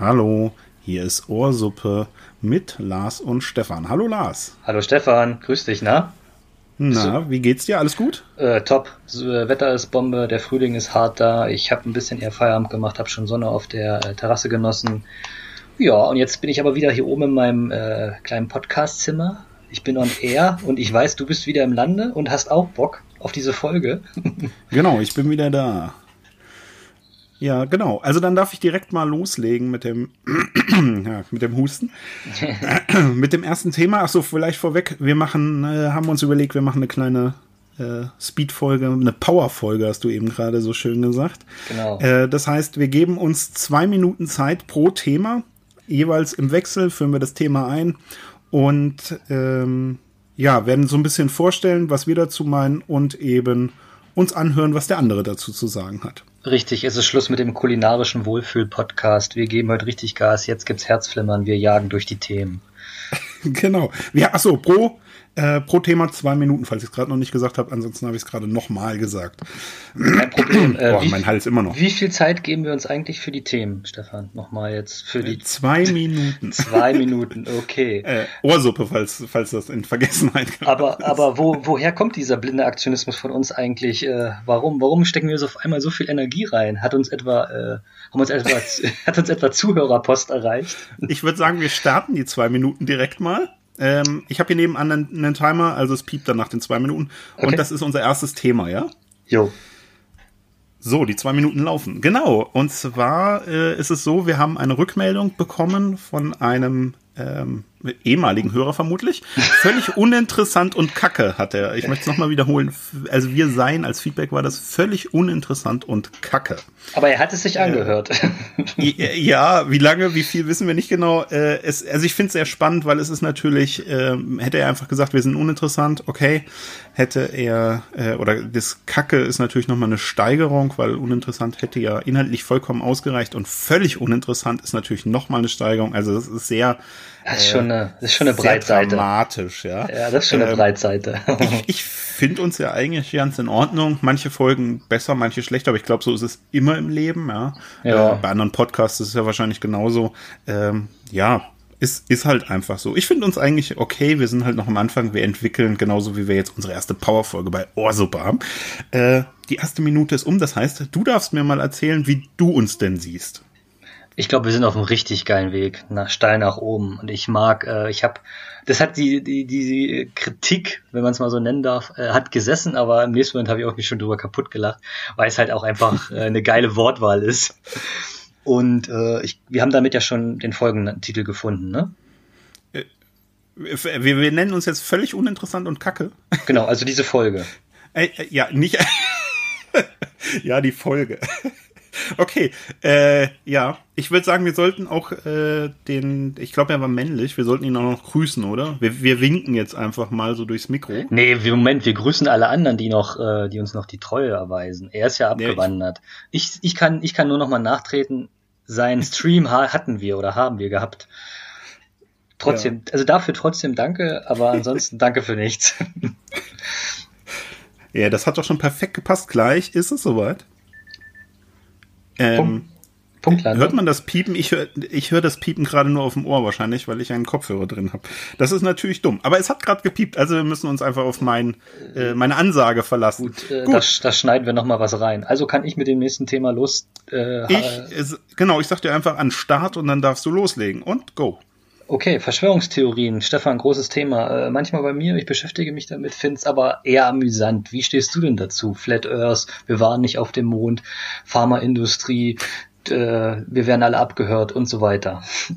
Hallo, hier ist Ohrsuppe mit Lars und Stefan. Hallo Lars. Hallo Stefan, grüß dich, na? Na, wie geht's dir? Alles gut? Äh, top. Äh, Wetter ist Bombe, der Frühling ist hart da. Ich habe ein bisschen eher Feierabend gemacht, habe schon Sonne auf der äh, Terrasse genossen. Ja, und jetzt bin ich aber wieder hier oben in meinem äh, kleinen Podcastzimmer. Ich bin on air und ich weiß, du bist wieder im Lande und hast auch Bock auf diese Folge. genau, ich bin wieder da. Ja, genau. Also dann darf ich direkt mal loslegen mit dem, ja, mit dem Husten. mit dem ersten Thema. Ach so, vielleicht vorweg. Wir machen, äh, haben uns überlegt, wir machen eine kleine äh, Speed-Folge, eine Power-Folge, hast du eben gerade so schön gesagt. Genau. Äh, das heißt, wir geben uns zwei Minuten Zeit pro Thema. Jeweils im Wechsel führen wir das Thema ein und ähm, ja, werden so ein bisschen vorstellen, was wir dazu meinen und eben uns anhören, was der andere dazu zu sagen hat. Richtig, es ist Schluss mit dem kulinarischen Wohlfühl-Podcast. Wir geben heute richtig Gas, jetzt gibt's Herzflimmern, wir jagen durch die Themen. genau. Ja, achso, pro äh, pro Thema zwei Minuten, falls ich es gerade noch nicht gesagt habe. Ansonsten habe ich es gerade nochmal gesagt. Kein Problem. Äh, Boah, wie, mein Hals immer noch. Wie viel Zeit geben wir uns eigentlich für die Themen, Stefan? Nochmal jetzt für die. Zwei Minuten. zwei Minuten, okay. Äh, Ohrsuppe, falls, falls das in Vergessenheit kommt. Aber, aber wo, woher kommt dieser blinde Aktionismus von uns eigentlich? Äh, warum, warum stecken wir so auf einmal so viel Energie rein? Hat uns etwa, äh, haben uns etwa, hat uns etwa Zuhörerpost erreicht? Ich würde sagen, wir starten die zwei Minuten direkt mal. Ähm, ich habe hier nebenan einen, einen, Timer, also es piept dann nach den zwei Minuten. Okay. Und das ist unser erstes Thema, ja? Jo. So, die zwei Minuten laufen. Genau. Und zwar äh, ist es so, wir haben eine Rückmeldung bekommen von einem ähm, ehemaligen Hörer vermutlich. Völlig uninteressant und kacke hat er. Ich möchte es nochmal wiederholen. Also wir seien als Feedback war das völlig uninteressant und kacke. Aber er hat es sich angehört. Äh, ja, wie lange, wie viel wissen wir nicht genau. Äh, es, also ich finde es sehr spannend, weil es ist natürlich, äh, hätte er einfach gesagt, wir sind uninteressant, okay. Hätte er, äh, oder das Kacke ist natürlich nochmal eine Steigerung, weil uninteressant hätte ja inhaltlich vollkommen ausgereicht und völlig uninteressant ist natürlich nochmal eine Steigerung. Also das ist sehr das ist schon eine, das ist schon eine Breitseite. dramatisch, ja. Ja, das ist schon eine ähm, Breitseite. ich ich finde uns ja eigentlich ganz in Ordnung. Manche Folgen besser, manche schlechter, aber ich glaube, so ist es immer im Leben, ja. ja. Äh, bei anderen Podcasts ist es ja wahrscheinlich genauso. Ähm, ja, ist, ist halt einfach so. Ich finde uns eigentlich okay. Wir sind halt noch am Anfang. Wir entwickeln genauso wie wir jetzt unsere erste Powerfolge bei Ohrsuppe haben. Äh, die erste Minute ist um. Das heißt, du darfst mir mal erzählen, wie du uns denn siehst. Ich glaube, wir sind auf einem richtig geilen Weg, nach steil nach oben. Und ich mag, äh, ich habe, das hat die, die, die Kritik, wenn man es mal so nennen darf, äh, hat gesessen, aber im nächsten Moment habe ich auch mich schon drüber kaputt gelacht, weil es halt auch einfach äh, eine geile Wortwahl ist. Und äh, ich, wir haben damit ja schon den folgenden Titel gefunden, ne? Äh, wir, wir nennen uns jetzt völlig uninteressant und kacke. Genau, also diese Folge. Äh, äh ja, nicht. ja, die Folge. Okay, äh, ja, ich würde sagen, wir sollten auch äh, den, ich glaube, er war männlich, wir sollten ihn auch noch grüßen, oder? Wir, wir winken jetzt einfach mal so durchs Mikro. Nee, Moment, wir grüßen alle anderen, die noch, äh, die uns noch die Treue erweisen. Er ist ja abgewandert. Nee, ich, ich, kann, ich kann nur noch mal nachtreten. Seinen Stream hatten wir oder haben wir gehabt. Trotzdem, ja. also dafür trotzdem danke, aber ansonsten danke für nichts. ja, das hat doch schon perfekt gepasst. Gleich ist es soweit. Ähm, Punktlandung. Hört man das Piepen? Ich höre ich hör das Piepen gerade nur auf dem Ohr wahrscheinlich, weil ich einen Kopfhörer drin habe. Das ist natürlich dumm. Aber es hat gerade gepiept, also wir müssen uns einfach auf mein, äh, meine Ansage verlassen. Gut, äh, Gut. Das, das schneiden wir nochmal was rein. Also kann ich mit dem nächsten Thema los. Äh, ich, genau, ich sag dir einfach an Start und dann darfst du loslegen. Und go. Okay, Verschwörungstheorien. Stefan, großes Thema. Äh, manchmal bei mir, ich beschäftige mich damit, find's aber eher amüsant. Wie stehst du denn dazu? Flat Earth, wir waren nicht auf dem Mond, Pharmaindustrie, äh, wir werden alle abgehört und so weiter.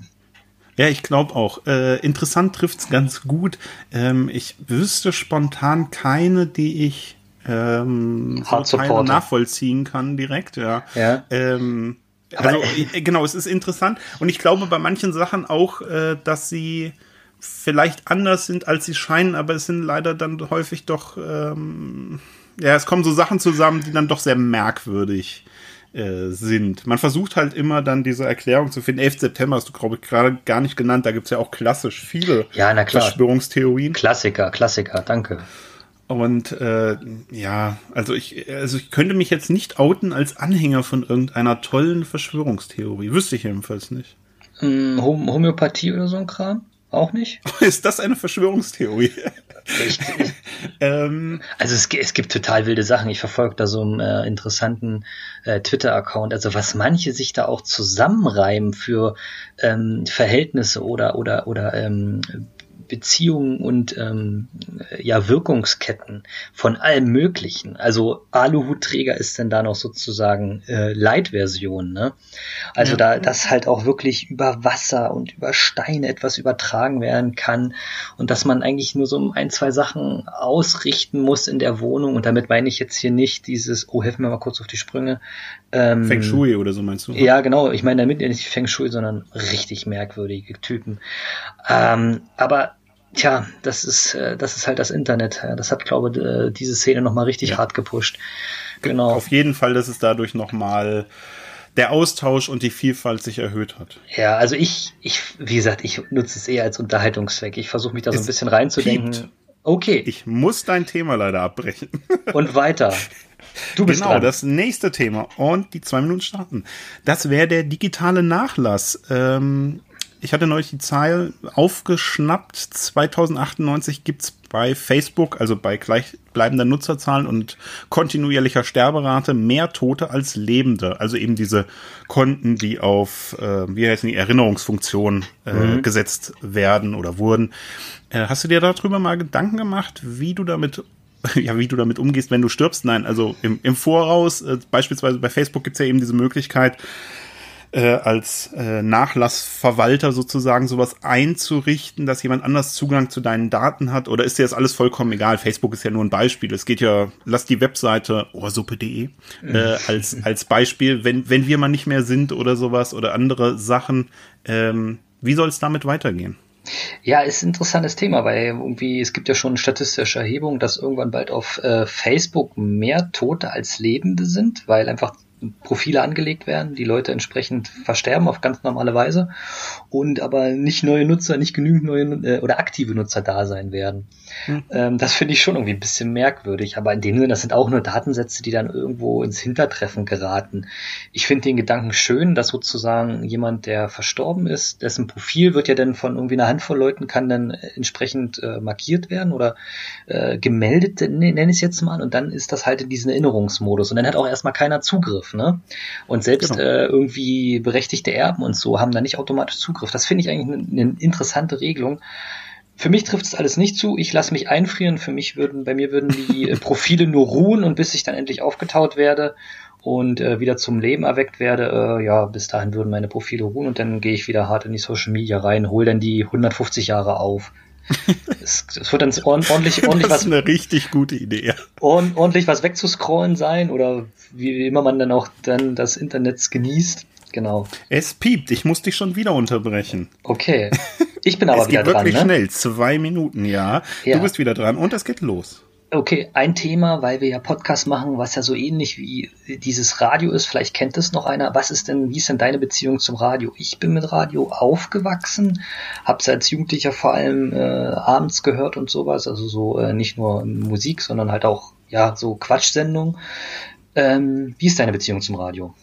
Ja, ich glaube auch. Äh, interessant trifft's ganz gut. Ähm, ich wüsste spontan keine, die ich ähm, so nachvollziehen kann direkt. Ja. ja. Ähm, also äh, genau, es ist interessant und ich glaube bei manchen Sachen auch, äh, dass sie vielleicht anders sind, als sie scheinen, aber es sind leider dann häufig doch, ähm, ja, es kommen so Sachen zusammen, die dann doch sehr merkwürdig äh, sind. Man versucht halt immer dann diese Erklärung zu finden. 11. September hast du, glaube ich, gerade gar nicht genannt. Da gibt's ja auch klassisch viele ja. Verschwörungstheorien. Klassiker, Klassiker, danke. Und äh, ja, also ich, also ich könnte mich jetzt nicht outen als Anhänger von irgendeiner tollen Verschwörungstheorie. Wüsste ich jedenfalls nicht. Hm, Homöopathie oder so ein Kram? Auch nicht? Ist das eine Verschwörungstheorie? Ich, ähm, also es, es, gibt total wilde Sachen. Ich verfolge da so einen äh, interessanten äh, Twitter-Account. Also was manche sich da auch zusammenreimen für ähm, Verhältnisse oder oder oder ähm, Beziehungen und ähm, ja Wirkungsketten von allem Möglichen. Also Aluhutträger ist denn da noch sozusagen äh, Light-Version. Ne? Also ja. da das halt auch wirklich über Wasser und über Steine etwas übertragen werden kann und dass man eigentlich nur so ein zwei Sachen ausrichten muss in der Wohnung. Und damit meine ich jetzt hier nicht dieses, oh, helfen mir mal kurz auf die Sprünge. Ähm, Feng Shui oder so meinst du? Ja, genau. Ich meine damit nicht Feng Shui, sondern richtig merkwürdige Typen. Ähm, aber Tja, das ist, äh, das ist halt das Internet. Das hat, glaube ich, äh, diese Szene nochmal richtig ja. hart gepusht. Genau. Auf jeden Fall, dass es dadurch nochmal der Austausch und die Vielfalt sich erhöht hat. Ja, also ich, ich, wie gesagt, ich nutze es eher als Unterhaltungszweck. Ich versuche mich da so ein bisschen reinzudenken. Piept. Okay. Ich muss dein Thema leider abbrechen. Und weiter. Du bist genau, dran. das nächste Thema und die zwei Minuten starten. Das wäre der digitale Nachlass. Ähm, ich hatte neulich die Zahl aufgeschnappt. 2098 gibt's bei Facebook, also bei gleichbleibender Nutzerzahlen und kontinuierlicher Sterberate, mehr Tote als Lebende. Also eben diese Konten, die auf, äh, wie heißen die, Erinnerungsfunktion äh, mhm. gesetzt werden oder wurden. Äh, hast du dir darüber mal Gedanken gemacht, wie du damit ja, wie du damit umgehst, wenn du stirbst. Nein, also im, im Voraus, äh, beispielsweise bei Facebook gibt's ja eben diese Möglichkeit, äh, als äh, Nachlassverwalter sozusagen sowas einzurichten, dass jemand anders Zugang zu deinen Daten hat? Oder ist dir das alles vollkommen egal? Facebook ist ja nur ein Beispiel. Es geht ja, lass die Webseite ohrsuppe.de äh, als, als Beispiel, wenn, wenn wir mal nicht mehr sind oder sowas oder andere Sachen. Ähm, wie soll es damit weitergehen? Ja, ist ein interessantes Thema, weil irgendwie es gibt ja schon statistische Erhebungen, dass irgendwann bald auf äh, Facebook mehr Tote als Lebende sind, weil einfach Profile angelegt werden, die Leute entsprechend versterben auf ganz normale Weise und aber nicht neue Nutzer, nicht genügend neue äh, oder aktive Nutzer da sein werden. Mhm. Ähm, das finde ich schon irgendwie ein bisschen merkwürdig, aber in dem Sinne, das sind auch nur Datensätze, die dann irgendwo ins Hintertreffen geraten. Ich finde den Gedanken schön, dass sozusagen jemand, der verstorben ist, dessen Profil wird ja dann von irgendwie einer Handvoll Leuten kann dann entsprechend äh, markiert werden oder äh, gemeldet, nenne ich es jetzt mal, und dann ist das halt in diesem Erinnerungsmodus und dann hat auch erstmal keiner Zugriff, ne? Und selbst genau. äh, irgendwie berechtigte Erben und so haben da nicht automatisch Zugriff. Das finde ich eigentlich eine, eine interessante Regelung. Für mich trifft es alles nicht zu. Ich lasse mich einfrieren. Für mich würden, bei mir würden die äh, Profile nur ruhen und bis ich dann endlich aufgetaut werde und äh, wieder zum Leben erweckt werde, äh, ja, bis dahin würden meine Profile ruhen und dann gehe ich wieder hart in die Social Media rein, hole dann die 150 Jahre auf. es, es, wird dann ordentlich, ordentlich das ist was. eine richtig gute Idee. ordentlich was wegzuscrollen sein oder wie immer man dann auch dann das Internet genießt. Genau. Es piept, ich muss dich schon wieder unterbrechen. Okay. Ich bin aber wieder dran. Es geht wirklich ne? schnell, zwei Minuten, ja. ja. Du bist wieder dran und es geht los. Okay, ein Thema, weil wir ja Podcast machen, was ja so ähnlich wie dieses Radio ist. Vielleicht kennt es noch einer. Was ist denn, wie ist denn deine Beziehung zum Radio? Ich bin mit Radio aufgewachsen, hab's als Jugendlicher vor allem äh, abends gehört und sowas. Also so äh, nicht nur Musik, sondern halt auch ja so Quatschsendungen. Ähm, wie ist deine Beziehung zum Radio?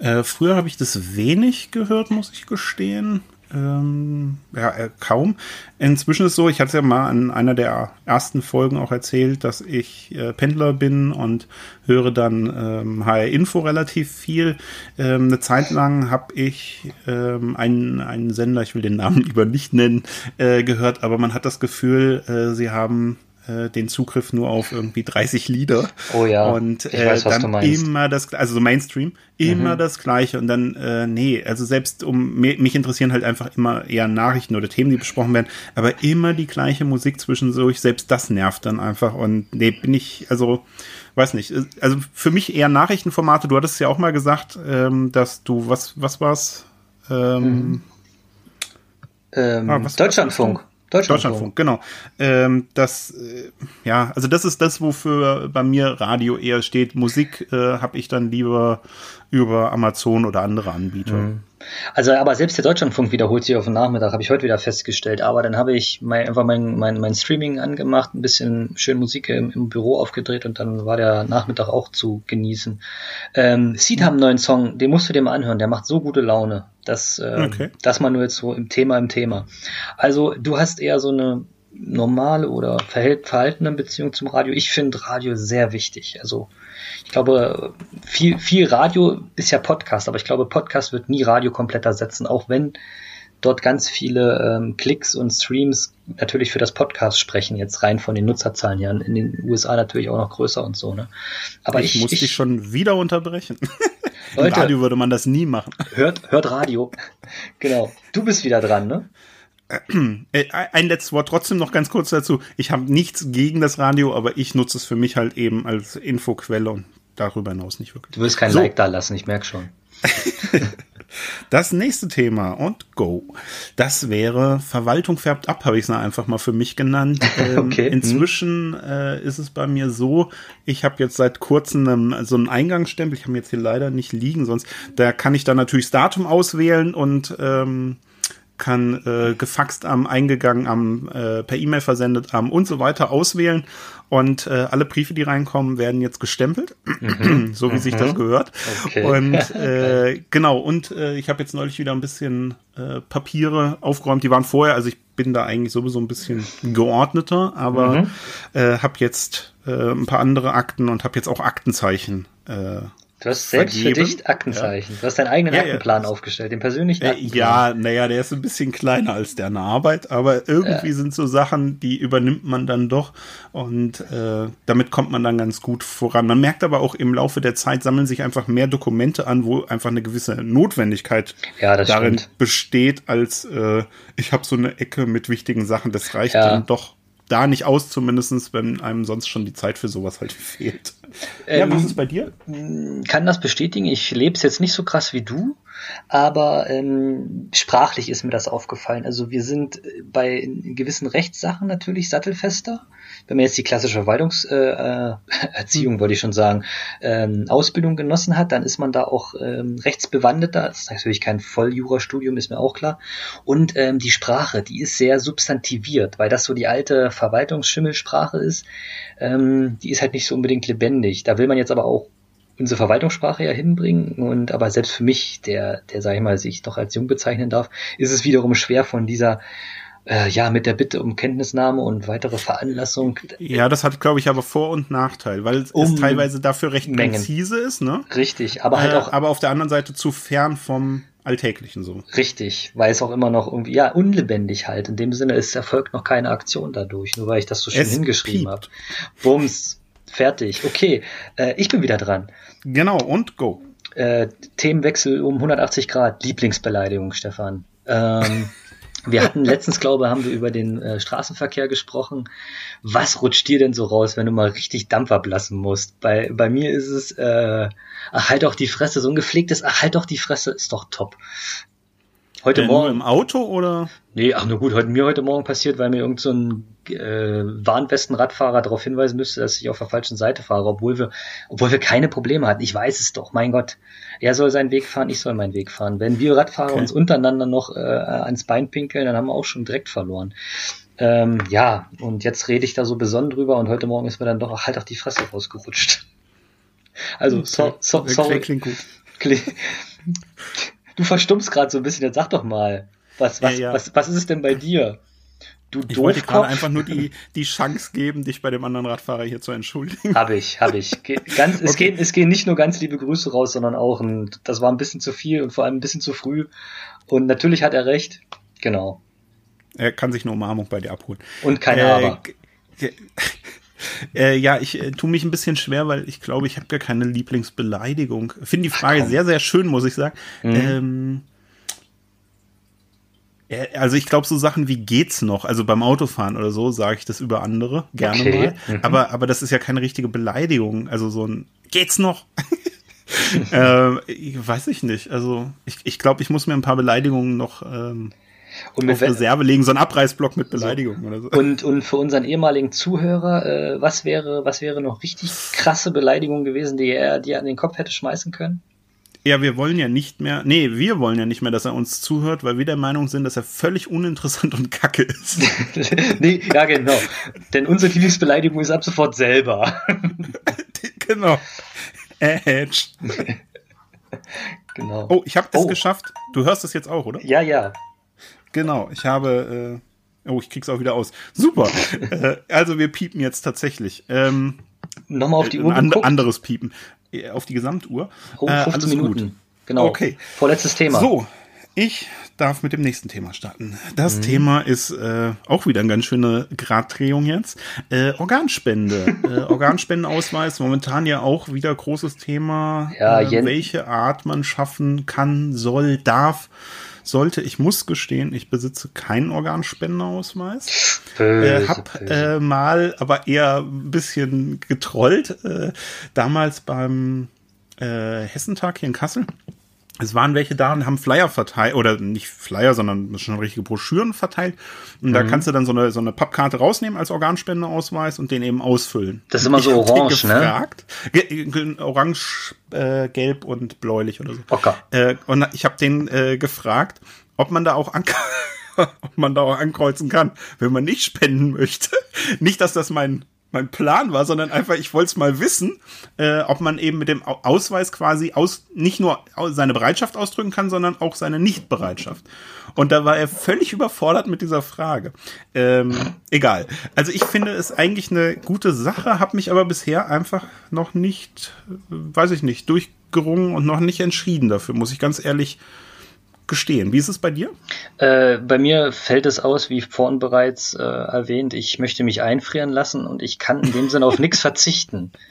Äh, früher habe ich das wenig gehört, muss ich gestehen. Ähm, ja, äh, kaum. Inzwischen ist es so, ich hatte es ja mal in einer der ersten Folgen auch erzählt, dass ich äh, Pendler bin und höre dann ähm, HR Info relativ viel. Ähm, eine Zeit lang habe ich ähm, einen, einen Sender, ich will den Namen lieber nicht nennen, äh, gehört, aber man hat das Gefühl, äh, sie haben äh, den Zugriff nur auf irgendwie 30 Lieder. Oh ja. Und äh, weiß, dann immer das, also so Mainstream, immer mhm. das Gleiche. Und dann, äh, nee, also selbst um mich interessieren halt einfach immer eher Nachrichten oder Themen, die besprochen werden, aber immer die gleiche Musik zwischendurch, selbst das nervt dann einfach. Und nee, bin ich, also weiß nicht, also für mich eher Nachrichtenformate. Du hattest ja auch mal gesagt, ähm, dass du, was, was war's? Ähm, mhm. ähm, ah, was, Deutschlandfunk. Deutschlandfunk, Deutschlandfunk genau. Ähm, das, äh, ja, also das ist das, wofür bei mir Radio eher steht. Musik äh, habe ich dann lieber über Amazon oder andere Anbieter. Mhm. Also, aber selbst der Deutschlandfunk wiederholt sich auf den Nachmittag, habe ich heute wieder festgestellt. Aber dann habe ich mein, einfach mein, mein, mein Streaming angemacht, ein bisschen schön Musik im, im Büro aufgedreht und dann war der Nachmittag auch zu genießen. Ähm, Seed haben einen neuen Song, den musst du dir mal anhören, der macht so gute Laune. Das, äh, okay. das mal nur jetzt so im Thema, im Thema. Also, du hast eher so eine normale oder verhaltene Beziehung zum Radio. Ich finde Radio sehr wichtig. Also ich glaube, viel, viel Radio ist ja Podcast, aber ich glaube, Podcast wird nie Radio komplett ersetzen, auch wenn dort ganz viele ähm, Klicks und Streams natürlich für das Podcast sprechen, jetzt rein von den Nutzerzahlen her. In den USA natürlich auch noch größer und so, ne? Aber ich, ich muss ich, dich schon wieder unterbrechen. Leute, Im Radio würde man das nie machen. Hört, hört Radio. Genau. Du bist wieder dran, ne? Äh, ein letztes Wort trotzdem noch ganz kurz dazu. Ich habe nichts gegen das Radio, aber ich nutze es für mich halt eben als Infoquelle und darüber hinaus nicht wirklich. Du willst kein so. Like da lassen, ich merke schon. das nächste Thema und go. Das wäre Verwaltung färbt ab, habe ich es einfach mal für mich genannt. Ähm, okay. Inzwischen äh, ist es bei mir so, ich habe jetzt seit kurzem einen, so einen Eingangsstempel, ich habe jetzt hier leider nicht liegen, sonst da kann ich dann natürlich das Datum auswählen und ähm, kann äh, gefaxt am, eingegangen am, äh, per E-Mail versendet am und so weiter auswählen. Und äh, alle Briefe, die reinkommen, werden jetzt gestempelt, mhm. so wie mhm. sich das mhm. gehört. Okay. Und äh, genau, und äh, ich habe jetzt neulich wieder ein bisschen äh, Papiere aufgeräumt. Die waren vorher, also ich bin da eigentlich sowieso ein bisschen geordneter, aber mhm. äh, habe jetzt äh, ein paar andere Akten und habe jetzt auch Aktenzeichen äh, Du hast selbst vergeben. für dich Aktenzeichen. Ja. Du hast deinen eigenen ja, Aktenplan ja. aufgestellt, den persönlichen äh, Aktenplan. Ja, naja, der ist ein bisschen kleiner als der in der Arbeit, aber irgendwie sind so Sachen, die übernimmt man dann doch und äh, damit kommt man dann ganz gut voran. Man merkt aber auch im Laufe der Zeit sammeln sich einfach mehr Dokumente an, wo einfach eine gewisse Notwendigkeit darin stimmt. besteht, als äh, ich habe so eine Ecke mit wichtigen Sachen. Das reicht dann doch da nicht aus, zumindestens, wenn einem sonst schon die Zeit für sowas halt fehlt. Ähm, ja, wie ist es bei dir? Kann das bestätigen. Ich lebe es jetzt nicht so krass wie du, aber ähm, sprachlich ist mir das aufgefallen. Also wir sind bei gewissen Rechtssachen natürlich sattelfester wenn man jetzt die klassische Verwaltungserziehung, äh, äh, wollte ich schon sagen, ähm, Ausbildung genossen hat, dann ist man da auch ähm, rechtsbewandeter. Das ist natürlich kein Volljurastudium, ist mir auch klar. Und ähm, die Sprache, die ist sehr substantiviert, weil das so die alte Verwaltungsschimmelssprache ist. Ähm, die ist halt nicht so unbedingt lebendig. Da will man jetzt aber auch unsere Verwaltungssprache ja hinbringen. Und aber selbst für mich, der, der, sag ich mal, sich doch als jung bezeichnen darf, ist es wiederum schwer von dieser äh, ja, mit der Bitte um Kenntnisnahme und weitere Veranlassung. Ja, das hat, glaube ich, aber Vor- und Nachteil, weil es um teilweise dafür recht Mengen. präzise ist, ne? Richtig, aber halt äh, auch. Aber auf der anderen Seite zu fern vom Alltäglichen so. Richtig, weil es auch immer noch irgendwie, ja, unlebendig halt. In dem Sinne, es erfolgt noch keine Aktion dadurch, nur weil ich das so schön es hingeschrieben habe. Bums, fertig. Okay, äh, ich bin wieder dran. Genau, und go. Äh, Themenwechsel um 180 Grad. Lieblingsbeleidigung, Stefan. Ähm, Wir hatten letztens, glaube haben wir über den äh, Straßenverkehr gesprochen. Was rutscht dir denn so raus, wenn du mal richtig Dampf ablassen musst? Bei, bei mir ist es, äh, ach, halt doch die Fresse, so ein gepflegtes, ach, halt doch die Fresse, ist doch top. Heute äh, Morgen. im Auto oder? Nee, ach nur gut, heute, mir heute Morgen passiert, weil mir irgend so ein äh, Warnwesten-Radfahrer darauf hinweisen müsste, dass ich auf der falschen Seite fahre, obwohl wir, obwohl wir keine Probleme hatten. Ich weiß es doch, mein Gott. Er soll seinen Weg fahren, ich soll meinen Weg fahren. Wenn wir Radfahrer okay. uns untereinander noch äh, ans Bein pinkeln, dann haben wir auch schon direkt verloren. Ähm, ja, und jetzt rede ich da so besonnen drüber und heute Morgen ist mir dann doch halt auch die Fresse rausgerutscht. Also, okay. so, so, sorry. Klingt gut. Du verstummst gerade so ein bisschen, jetzt sag doch mal. Was, was, ja, ja. was, was ist es denn bei dir? Du ich wollte gerade einfach nur die, die Chance geben, dich bei dem anderen Radfahrer hier zu entschuldigen. Habe ich, habe ich. Ganz, okay. es, gehen, es gehen nicht nur ganz liebe Grüße raus, sondern auch, ein, das war ein bisschen zu viel und vor allem ein bisschen zu früh. Und natürlich hat er recht. Genau. Er kann sich eine Umarmung bei dir abholen. Und keine äh, Aber. Äh, ja, ich äh, tue mich ein bisschen schwer, weil ich glaube, ich habe gar keine Lieblingsbeleidigung. Finde die Frage Ach, sehr, sehr schön, muss ich sagen. Mhm. Ähm, äh, also ich glaube, so Sachen wie geht's noch, also beim Autofahren oder so, sage ich das über andere gerne okay. mal. Mhm. Aber, aber das ist ja keine richtige Beleidigung. Also so ein geht's noch? äh, ich, weiß ich nicht. Also ich, ich glaube, ich muss mir ein paar Beleidigungen noch ähm, und auf Reserve legen, so ein Abreißblock mit Beleidigungen so. oder so. Und, und für unseren ehemaligen Zuhörer, äh, was wäre, was wäre noch richtig krasse Beleidigung gewesen, die er dir an den Kopf hätte schmeißen können? Ja, wir wollen ja nicht mehr, nee, wir wollen ja nicht mehr, dass er uns zuhört, weil wir der Meinung sind, dass er völlig uninteressant und kacke ist. nee, ja, genau. Denn unsere Lieblingsbeleidigung ist ab sofort selber. genau. Edge. genau. Oh, ich habe es oh. geschafft. Du hörst es jetzt auch, oder? Ja, ja. Genau, ich habe, äh, oh, ich krieg's auch wieder aus. Super. äh, also wir piepen jetzt tatsächlich. Ähm, Nochmal auf die Uhr. Ein anderes Piepen. Äh, auf die Gesamtuhr. Oh, 15 äh, Minuten. Gut. Genau. Okay. Vorletztes Thema. So, ich darf mit dem nächsten Thema starten. Das mhm. Thema ist äh, auch wieder eine ganz schöne Graddrehung jetzt. Äh, Organspende. äh, Organspendenausweis, momentan ja auch wieder großes Thema, ja, äh, welche Art man schaffen kann, soll, darf sollte. Ich muss gestehen, ich besitze keinen Organspendenausweis. Böse, äh, hab äh, mal, aber eher ein bisschen getrollt. Äh, damals beim äh, Hessentag hier in Kassel es waren welche da und haben Flyer verteilt, oder nicht Flyer, sondern schon richtige Broschüren verteilt. Und mhm. da kannst du dann so eine, so eine Pappkarte rausnehmen als Organspendeausweis und den eben ausfüllen. Das ist immer so orange, ne? Orange, äh, gelb und bläulich oder so. Okay. Äh, und ich habe den äh, gefragt, ob man da auch an ob man da auch ankreuzen kann, wenn man nicht spenden möchte. Nicht, dass das mein mein Plan war, sondern einfach, ich wollte es mal wissen, äh, ob man eben mit dem Ausweis quasi aus, nicht nur seine Bereitschaft ausdrücken kann, sondern auch seine Nichtbereitschaft. Und da war er völlig überfordert mit dieser Frage. Ähm, egal. Also ich finde es eigentlich eine gute Sache, habe mich aber bisher einfach noch nicht, weiß ich nicht, durchgerungen und noch nicht entschieden dafür, muss ich ganz ehrlich gestehen. Wie ist es bei dir? Äh, bei mir fällt es aus, wie vorhin bereits äh, erwähnt, ich möchte mich einfrieren lassen und ich kann in dem Sinne auf nichts verzichten.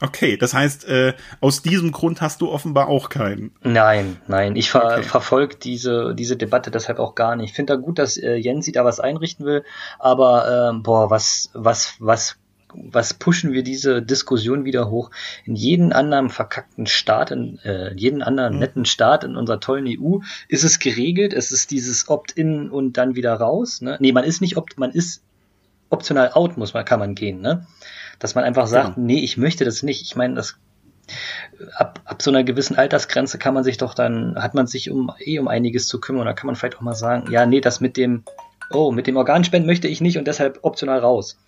Okay, das heißt, äh, aus diesem Grund hast du offenbar auch keinen. Nein, nein, ich ver okay. verfolge diese, diese Debatte deshalb auch gar nicht. Ich finde da gut, dass äh, Jensi da was einrichten will, aber äh, boah, was, was, was was pushen wir diese Diskussion wieder hoch? In jeden anderen verkackten Staat, in äh, jeden anderen mhm. netten Staat in unserer tollen EU ist es geregelt. Es ist dieses Opt-in und dann wieder raus. Ne? Nee, man ist nicht opt, man ist optional out, muss man, kann man gehen, ne? Dass man einfach sagt, genau. nee, ich möchte das nicht. Ich meine, das ab, ab so einer gewissen Altersgrenze kann man sich doch dann, hat man sich um eh um einiges zu kümmern. Da kann man vielleicht auch mal sagen, ja, nee, das mit dem, oh, mit dem Organspenden möchte ich nicht und deshalb optional raus.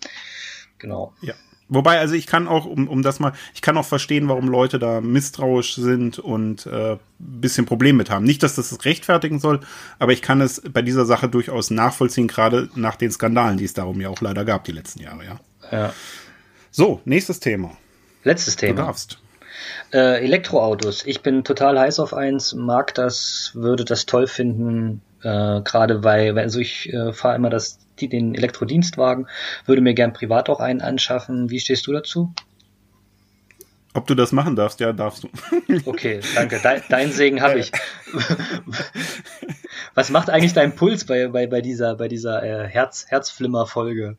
Genau. Ja. Wobei, also ich kann auch, um, um das mal, ich kann auch verstehen, warum Leute da misstrauisch sind und äh, bisschen Problem mit haben. Nicht, dass das es rechtfertigen soll, aber ich kann es bei dieser Sache durchaus nachvollziehen, gerade nach den Skandalen, die es darum ja auch leider gab die letzten Jahre, ja. Ja. So, nächstes Thema. Letztes Thema. Du darfst. Äh, Elektroautos. Ich bin total heiß auf eins, mag das, würde das toll finden, äh, Gerade weil, also ich äh, fahre immer das, die, den Elektrodienstwagen, würde mir gern privat auch einen anschaffen. Wie stehst du dazu? Ob du das machen darfst, ja, darfst du. Okay, danke. Dein, dein Segen habe ich. Was macht eigentlich dein Puls bei, bei, bei dieser, bei dieser äh, Herz, Herzflimmer-Folge?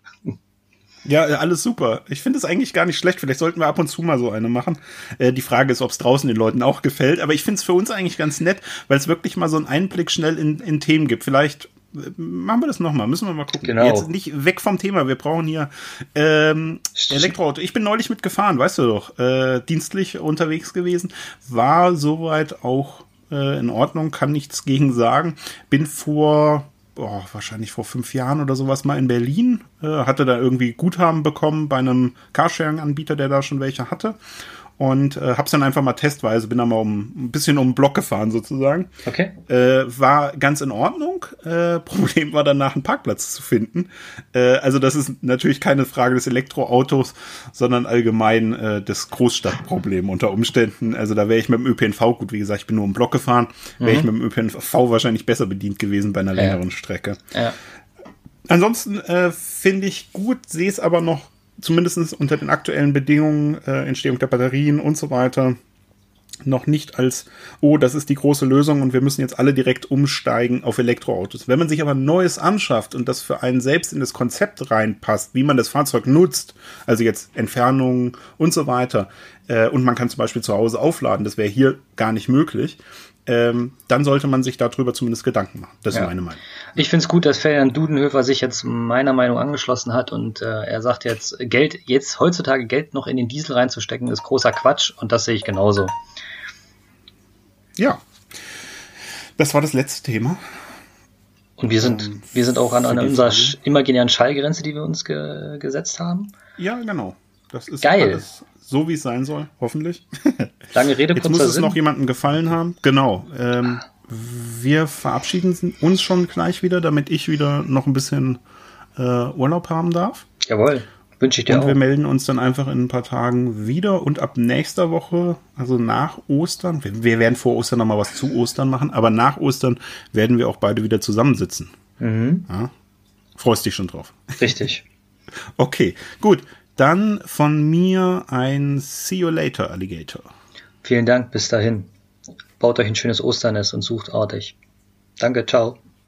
Ja, alles super. Ich finde es eigentlich gar nicht schlecht. Vielleicht sollten wir ab und zu mal so eine machen. Äh, die Frage ist, ob es draußen den Leuten auch gefällt. Aber ich finde es für uns eigentlich ganz nett, weil es wirklich mal so einen Einblick schnell in, in Themen gibt. Vielleicht äh, machen wir das nochmal. Müssen wir mal gucken. Genau. Jetzt nicht weg vom Thema. Wir brauchen hier ähm, Elektroauto. Ich bin neulich mitgefahren, weißt du doch. Äh, dienstlich unterwegs gewesen. War soweit auch äh, in Ordnung. Kann nichts gegen sagen. Bin vor boah, wahrscheinlich vor fünf Jahren oder sowas mal in Berlin, äh, hatte da irgendwie Guthaben bekommen bei einem Carsharing-Anbieter, der da schon welche hatte und äh, hab's dann einfach mal testweise, bin da mal um ein bisschen um den Block gefahren sozusagen. Okay. Äh, war ganz in Ordnung. Äh, Problem war danach einen Parkplatz zu finden. Äh, also das ist natürlich keine Frage des Elektroautos, sondern allgemein äh, das Großstadtproblem unter Umständen. Also da wäre ich mit dem ÖPNV, gut, wie gesagt, ich bin nur im Block gefahren, wäre mhm. ich mit dem ÖPNV wahrscheinlich besser bedient gewesen bei einer längeren ja. Strecke. Ja. Ansonsten äh, finde ich gut, sehe es aber noch zumindest unter den aktuellen Bedingungen, äh, Entstehung der Batterien und so weiter, noch nicht als, oh, das ist die große Lösung und wir müssen jetzt alle direkt umsteigen auf Elektroautos. Wenn man sich aber Neues anschafft und das für einen selbst in das Konzept reinpasst, wie man das Fahrzeug nutzt, also jetzt Entfernungen und so weiter, äh, und man kann zum Beispiel zu Hause aufladen, das wäre hier gar nicht möglich, ähm, dann sollte man sich darüber zumindest Gedanken machen. Das ist ja. meine Meinung. Ich finde es gut, dass Ferdinand Dudenhöfer sich jetzt meiner Meinung angeschlossen hat und äh, er sagt jetzt, Geld, jetzt heutzutage Geld noch in den Diesel reinzustecken, ist großer Quatsch und das sehe ich genauso. ja. Das war das letzte Thema. Und wir sind, ähm, wir sind auch an, an unserer imaginären Schallgrenze, die wir uns ge gesetzt haben. Ja, genau. Das ist Geil. alles so, wie es sein soll, hoffentlich. Lange Rede, Jetzt muss es Sinn. noch jemandem gefallen haben. Genau. Ähm, wir verabschieden uns schon gleich wieder, damit ich wieder noch ein bisschen äh, Urlaub haben darf. Jawohl. Wünsche ich dir und auch. wir melden uns dann einfach in ein paar Tagen wieder und ab nächster Woche, also nach Ostern, wir, wir werden vor Ostern nochmal was zu Ostern machen, aber nach Ostern werden wir auch beide wieder zusammensitzen. Mhm. Ja? Freust dich schon drauf. Richtig. okay, gut. Dann von mir ein See you later, Alligator. Vielen Dank, bis dahin. Baut euch ein schönes Osternest und sucht artig. Danke, ciao.